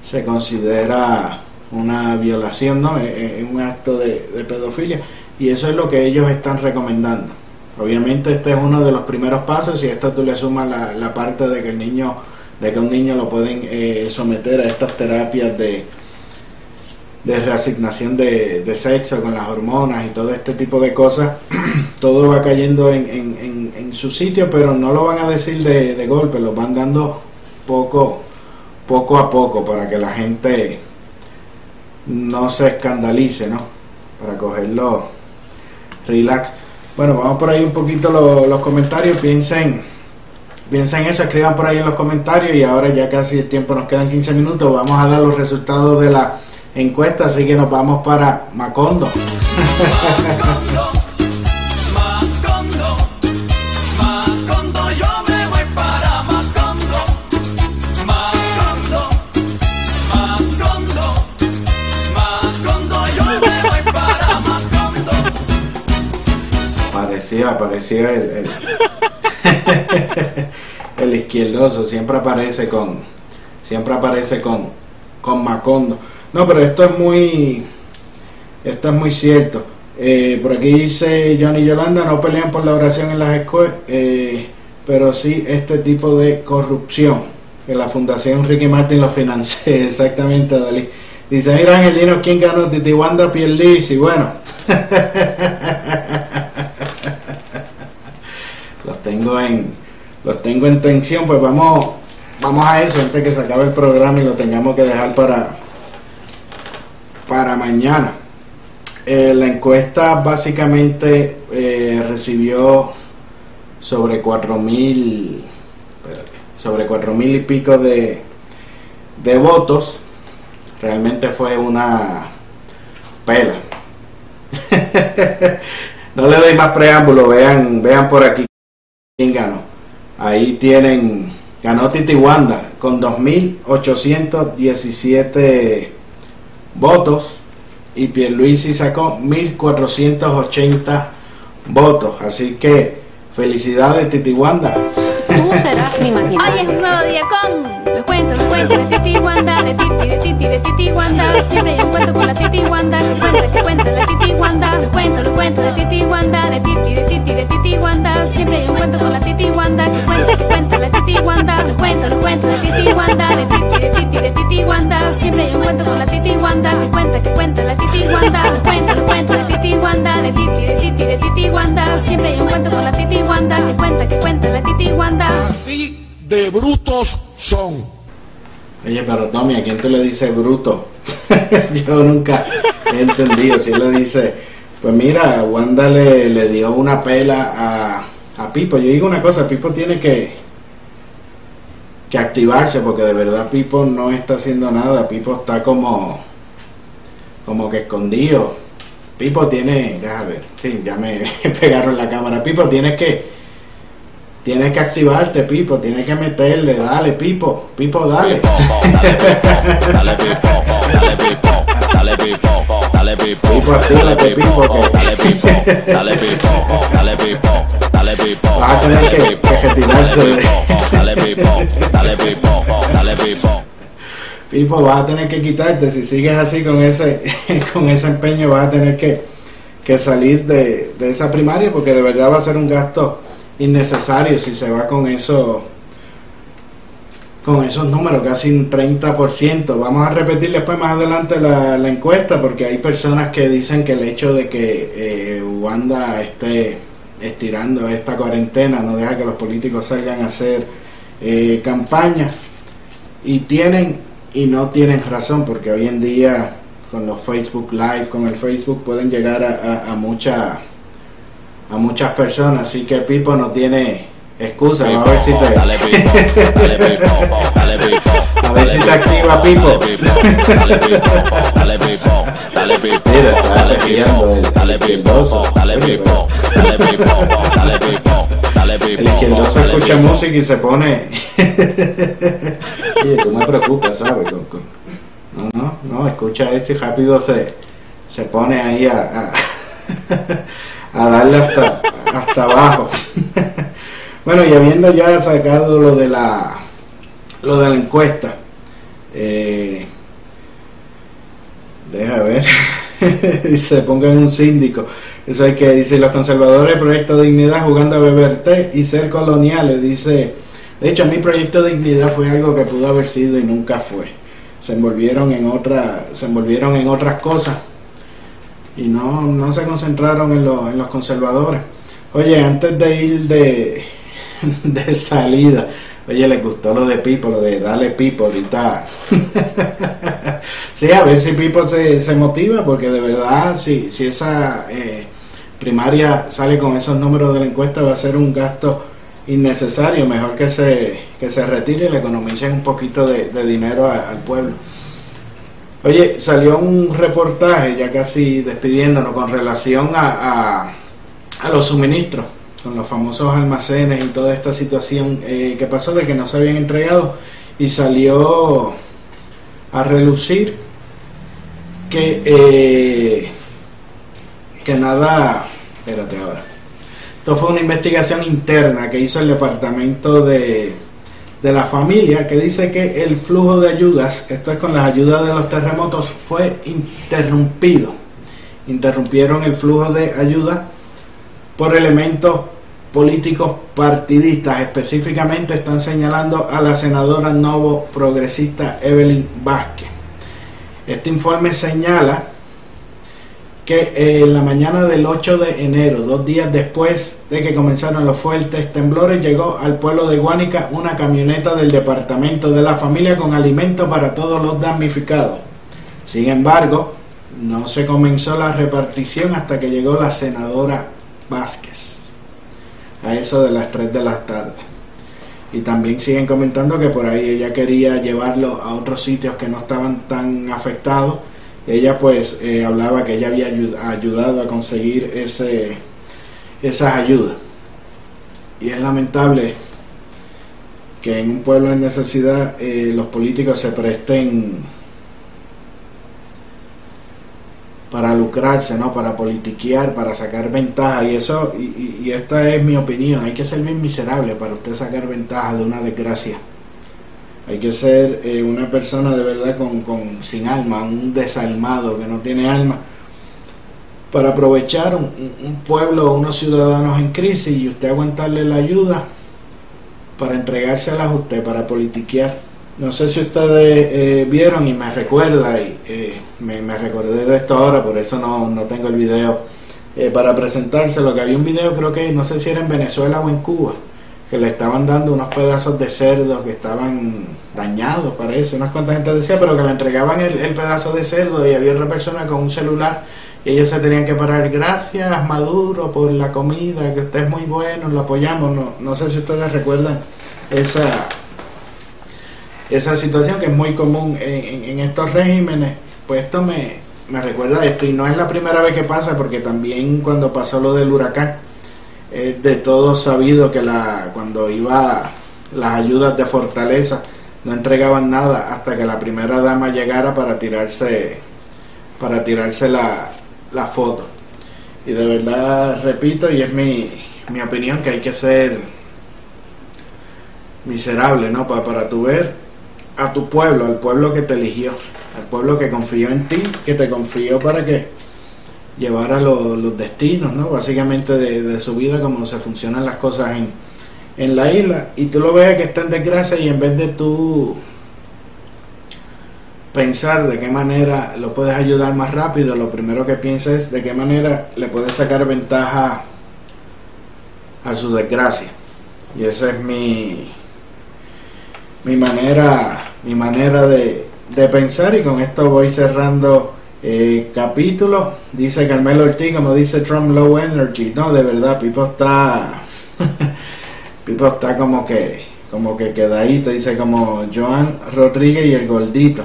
se considera una violación, ¿no? Es, un acto de, de pedofilia. Y eso es lo que ellos están recomendando. Obviamente este es uno de los primeros pasos y a esto tú le sumas la, la parte de que el niño, de que un niño lo pueden eh, someter a estas terapias de, de reasignación de, de sexo con las hormonas y todo este tipo de cosas, todo va cayendo en, en, en, su sitio, pero no lo van a decir de, de golpe, lo van dando poco, poco a poco para que la gente no se escandalice, ¿no? Para cogerlo relax. Bueno, vamos por ahí un poquito lo- los comentarios, piensen, piensen eso, escriban por ahí en los comentarios y ahora ya casi el tiempo nos quedan 15 minutos, vamos a dar los resultados de la encuesta, así que nos vamos para Macondo. Macondo, Macondo, yo me voy para Macondo. Macondo, Macondo, Macondo, yo me voy para Macondo. Parecía, parecía el, el, el izquierdoso, siempre aparece con, siempre aparece con, con Macondo. No, pero esto es muy, esto es muy cierto. Eh, por aquí dice Johnny Yolanda, no pelean por la oración en las escuelas, eh, pero sí este tipo de corrupción. Que la Fundación Ricky Martin lo financia, exactamente, Dalí. Dice, mira Angelino, ¿quién ganó? Titi Wanda Pierluisi. Bueno, los tengo en los tengo en tensión pues vamos vamos a eso antes que se acabe el programa y lo tengamos que dejar para para mañana. Eh, la encuesta básicamente eh, recibió sobre cuatro mil espérate, sobre cuatro mil y pico de de votos. Realmente fue una pela. No le doy más preámbulo, vean, vean por aquí quién ganó. Ahí tienen, ganó Titi Wanda con 2.817 votos y Pierluisi sacó 1.480 votos. Así que felicidades Titi Wanda. Tú serás mi. Hoy es un nuevo día con cuento, lo cuento de Titi Wanda, de Titi, de Titi, de Titi Wanda. Siempre un cuento con la Titi Wanda, que cuenta, que cuenta la Titi Wanda. Lo cuento, lo cuento de Titi Wanda, de Titi, de Titi, de Titi Wanda. Siempre un cuento con la Titi Wanda, que cuenta, que cuenta la Titi Wanda. Lo cuento, lo cuento de Titi Wanda, de Titi, de Titi, de Titi Wanda. Siempre un cuento con la Titi Wanda, que cuenta, que cuenta la Titi Wanda. Lo cuento, lo cuento de Titi Wanda, de Titi, de Titi, de Titi Wanda. Siempre un cuento con la Titi Wanda, que cuenta, que cuenta la Titi Wanda. Así de brutos son. Oye, pero Tommy, ¿a quién tú le dices bruto? Yo nunca he entendido. Si él le dice, pues mira, Wanda le, le dio una pela a, a Pipo. Yo digo una cosa, Pipo tiene que, que activarse porque de verdad Pipo no está haciendo nada. Pipo está como, como que escondido. Pipo tiene, déjame ver, sí, ya me pegaron la cámara. Pipo, tienes que, tienes que activarte, Pipo, tienes que meterle, dale, Pipo, Pipo, dale. Dale pipo, dale pipo, dale pipo, dale pipo, Pipo, actívate, Pipo, dale pipo, dale pipo, dale pipo, dale pipo, Vas a tener que- que retirarse de- dale pipo, dale pipo, dale pipo. Pipo, vas a tener que quitarte, si sigues así con ese, con ese empeño, vas a tener que, que salir de, de esa primaria porque de verdad va a ser un gasto innecesario si se va con eso con esos números, casi un 30%. Vamos a repetir después más adelante la, la encuesta porque hay personas que dicen que el hecho de que eh, Wanda esté estirando esta cuarentena no deja que los políticos salgan a hacer eh, campaña y tienen y no tienen razón porque hoy en día con los Facebook Live, con el Facebook pueden llegar a, a mucha- a muchas personas, así que Pipo no tiene excusa, va a ver si te Dale pipo, dale pipo, dale pipo. A ver si te activa, Pipo. Dale pipo, dale pipo, dale pipo, dale pipo. Mira, está dale pipo, el- dale pipo, pipo, pipo, pipo, pipo. el izquierdoso escucha pipo. música y se pone Oye, tú me preocupas, ¿sabes? Con- con- No, no, no, escucha esto y rápido se, se pone ahí a, a, a darle hasta, hasta abajo. bueno, y habiendo ya sacado lo de la lo de la encuesta, eh, deja ver, se pongan un síndico. Eso hay que dice los conservadores Proyecto Dignidad jugando a beber té y ser coloniales, dice. De hecho, mi Proyecto Dignidad fue algo que pudo haber sido y nunca fue. Se envolvieron en otra, se envolvieron en otras cosas y no, no se concentraron en, los en los conservadores. Oye, antes de ir de, de salida, oye, le gustó lo de Pipo, lo de dale Pipo ahorita. sí, a ver si Pipo se, se motiva, porque de verdad, si, si esa eh, primaria sale con esos números de la encuesta, va a ser un gasto innecesario. Mejor que se, que se retire y le economicen un poquito de, de dinero al pueblo. Oye, salió un reportaje, ya casi despidiéndonos, con relación a, a, los suministros, con los famosos almacenes y toda esta situación eh, que pasó de que no se habían entregado y salió a relucir que, eh, que nada, espérate ahora, esto fue una investigación interna que hizo el departamento de, de la familia que dice que el flujo de ayudas, esto es con las ayudas de los terremotos, fue interrumpido. Interrumpieron el flujo de ayuda por elementos políticos partidistas. Específicamente están señalando a la senadora novo progresista Evelyn Vázquez. Este informe señala que eh, en la mañana del 8 de enero, dos días después de que comenzaron los fuertes temblores, llegó al pueblo de Guánica una camioneta del departamento de la familia con alimento para todos los damnificados. Sin embargo, no se comenzó la repartición hasta que llegó la senadora Vázquez, a eso de las 3 de la tarde. Y también siguen comentando que por ahí ella quería llevarlo a otros sitios que no estaban tan afectados. Ella pues eh, hablaba que ella había ayu- ayudado a conseguir ese, esas ayudas. Y es lamentable que en un pueblo en necesidad eh, los políticos se presten para lucrarse, ¿no? Para politiquear, para sacar ventaja y eso y- y esta es mi opinión, hay que ser bien miserable para usted sacar ventaja de una desgracia Hay que ser eh, una persona de verdad con, con- sin alma, un desalmado que no tiene alma, para aprovechar un, pueblo, unos ciudadanos en crisis y usted aguantarle la ayuda para entregárselas a usted, para politiquear. No sé si ustedes eh, vieron y me recuerda, y eh, me, me recordé de esto ahora, por eso no, no tengo el video eh, para presentárselo, que había un video creo que no sé si era en Venezuela o en Cuba, que le estaban dando unos pedazos de cerdo que estaban dañados, parece, unas cuantas gente decía, pero que le entregaban el, el pedazo de cerdo y había otra persona con un celular y ellos se tenían que parar, gracias Maduro por la comida, que usted es muy bueno, lo apoyamos, no, no sé si ustedes recuerdan esa esa situación que es muy común en, en- estos regímenes, pues esto me, me recuerda a esto y no es la primera vez que pasa porque también cuando pasó lo del huracán, es de todo sabido que la, cuando iba las ayudas de Fortaleza no entregaban nada hasta que la primera dama llegara para tirarse para tirarse la, la foto. Y de verdad repito, y es mi, mi opinión, que hay que ser miserable, ¿no? Para, para tu ver a tu pueblo, al pueblo que te eligió, al pueblo que confió en ti, que te confió para que llevara lo- los destinos, ¿no? Básicamente de, su vida, como se funcionan las cosas en, en la isla. Y tú lo ves que está en desgracia y en vez de tú pensar de qué manera lo puedes ayudar más rápido, lo primero que piensas es de qué manera le puedes sacar ventaja a su desgracia. Y esa es mi mi manera mi manera de pensar y con esto voy cerrando eh, capítulo dice Carmelo Ortiz como dice Trump low energy. No de verdad Pipo está Pipo está como que como que quedadito dice como Joan Rodríguez y el gordito.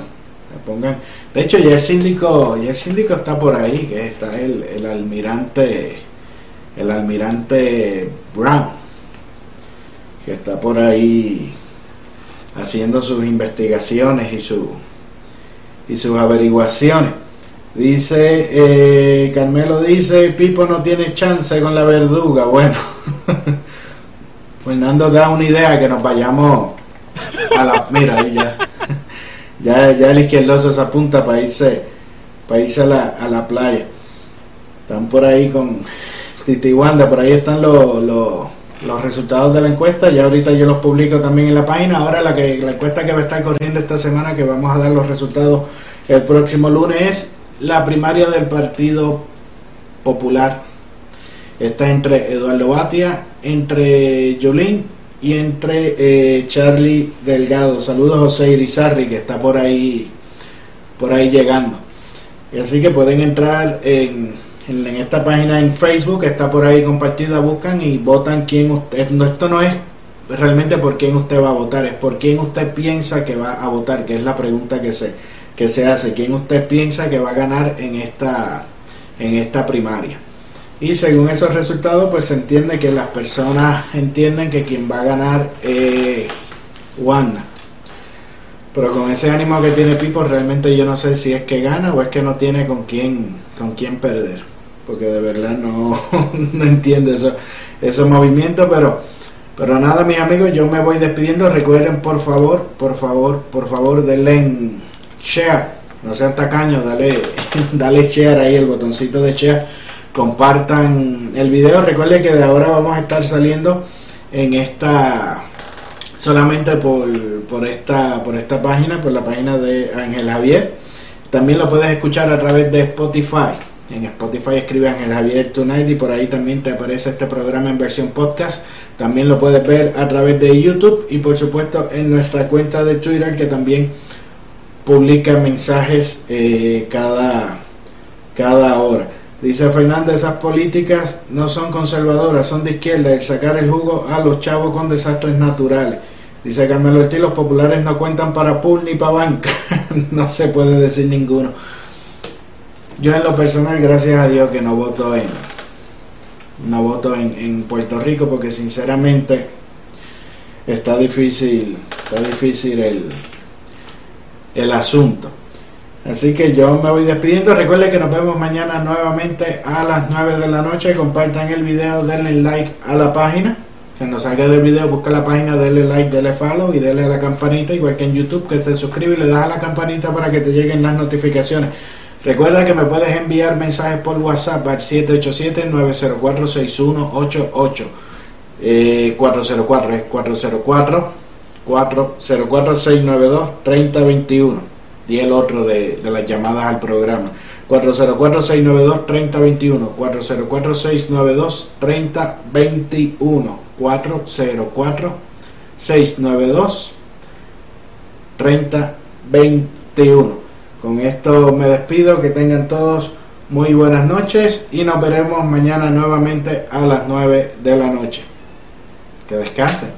Pongan. De hecho ya el síndico ya el síndico está por ahí que está el, el almirante el almirante Brown que está por ahí haciendo sus investigaciones y su y sus averiguaciones. Dice eh, Carmelo dice Pipo no tiene chance con la verduga. Bueno, Fernando da una idea que nos vayamos a la mira ahí ya ya ya el izquierdoso se apunta para irse para irse a la, a la playa. Están por ahí con Titi Wanda, por ahí están los, los, los resultados de la encuesta, ya ahorita yo los publico también en la página, ahora la que la encuesta que va a estar corriendo esta semana, que vamos a dar los resultados el próximo lunes, es la primaria del Partido Popular. Está entre Eduardo Batia, entre Yolín y entre eh, Charlie Delgado. Saludos José Irizarri, que está por ahí, por ahí llegando. Y así que pueden entrar en, en, en esta página en Facebook, está por ahí compartida, buscan y votan quién usted. No, esto no es realmente por quién usted va a votar, es por quién usted piensa que va a votar, que es la pregunta que se, que se hace. ¿Quién usted piensa que va a ganar en esta, en esta primaria? Y según esos resultados, pues se entiende que las personas entienden que quien va a ganar es Wanda. Pero con ese ánimo que tiene Pipo, realmente yo no sé si es que gana o es que no tiene con quién, con quién perder. Porque de verdad no, no entiende eso, esos movimientos. Pero, pero nada, mis amigos, yo me voy despidiendo. Recuerden, por favor, por favor, por favor, denle en share. No sean tacaños, dale, dale share ahí, el botoncito de share. Compartan el video. Recuerden que de ahora vamos a estar saliendo en esta solamente por, por esta por esta página, por la página de Ángel Javier. También lo puedes escuchar a través de Spotify. En Spotify escribe Ángel Javier Tonight y por ahí también te aparece este programa en versión podcast. También lo puedes ver a través de YouTube y por supuesto en nuestra cuenta de Twitter que también publica mensajes eh, cada, cada hora. Dice Fernando, esas políticas no son conservadoras, son de izquierda, el sacar el jugo a los chavos con desastres naturales. Dice Carmelo Ortiz, los populares no cuentan para pool ni para banca. no se puede decir ninguno. Yo en lo personal, gracias a Dios que no voto en no voto en, en Puerto Rico porque sinceramente está difícil, está difícil el, el asunto. Así que yo me voy despidiendo. Recuerden que nos vemos mañana nuevamente a las 9 de la noche. Compartan el video, denle like a la página Cuando salga del video, busca la página, dele like, dele follow y dele a la campanita, igual que en YouTube, que te suscribes y le das a la campanita para que te lleguen las notificaciones. Recuerda que me puedes enviar mensajes por WhatsApp al 787-904-6188. Eh, 404 es 404 404-692-3021 y el otro de, de las llamadas al programa. 404-692-3021 404-692-3021 404-692-3021 con esto me despido que tengan todos muy buenas noches y nos veremos mañana nuevamente a las 9 de la noche. Que descansen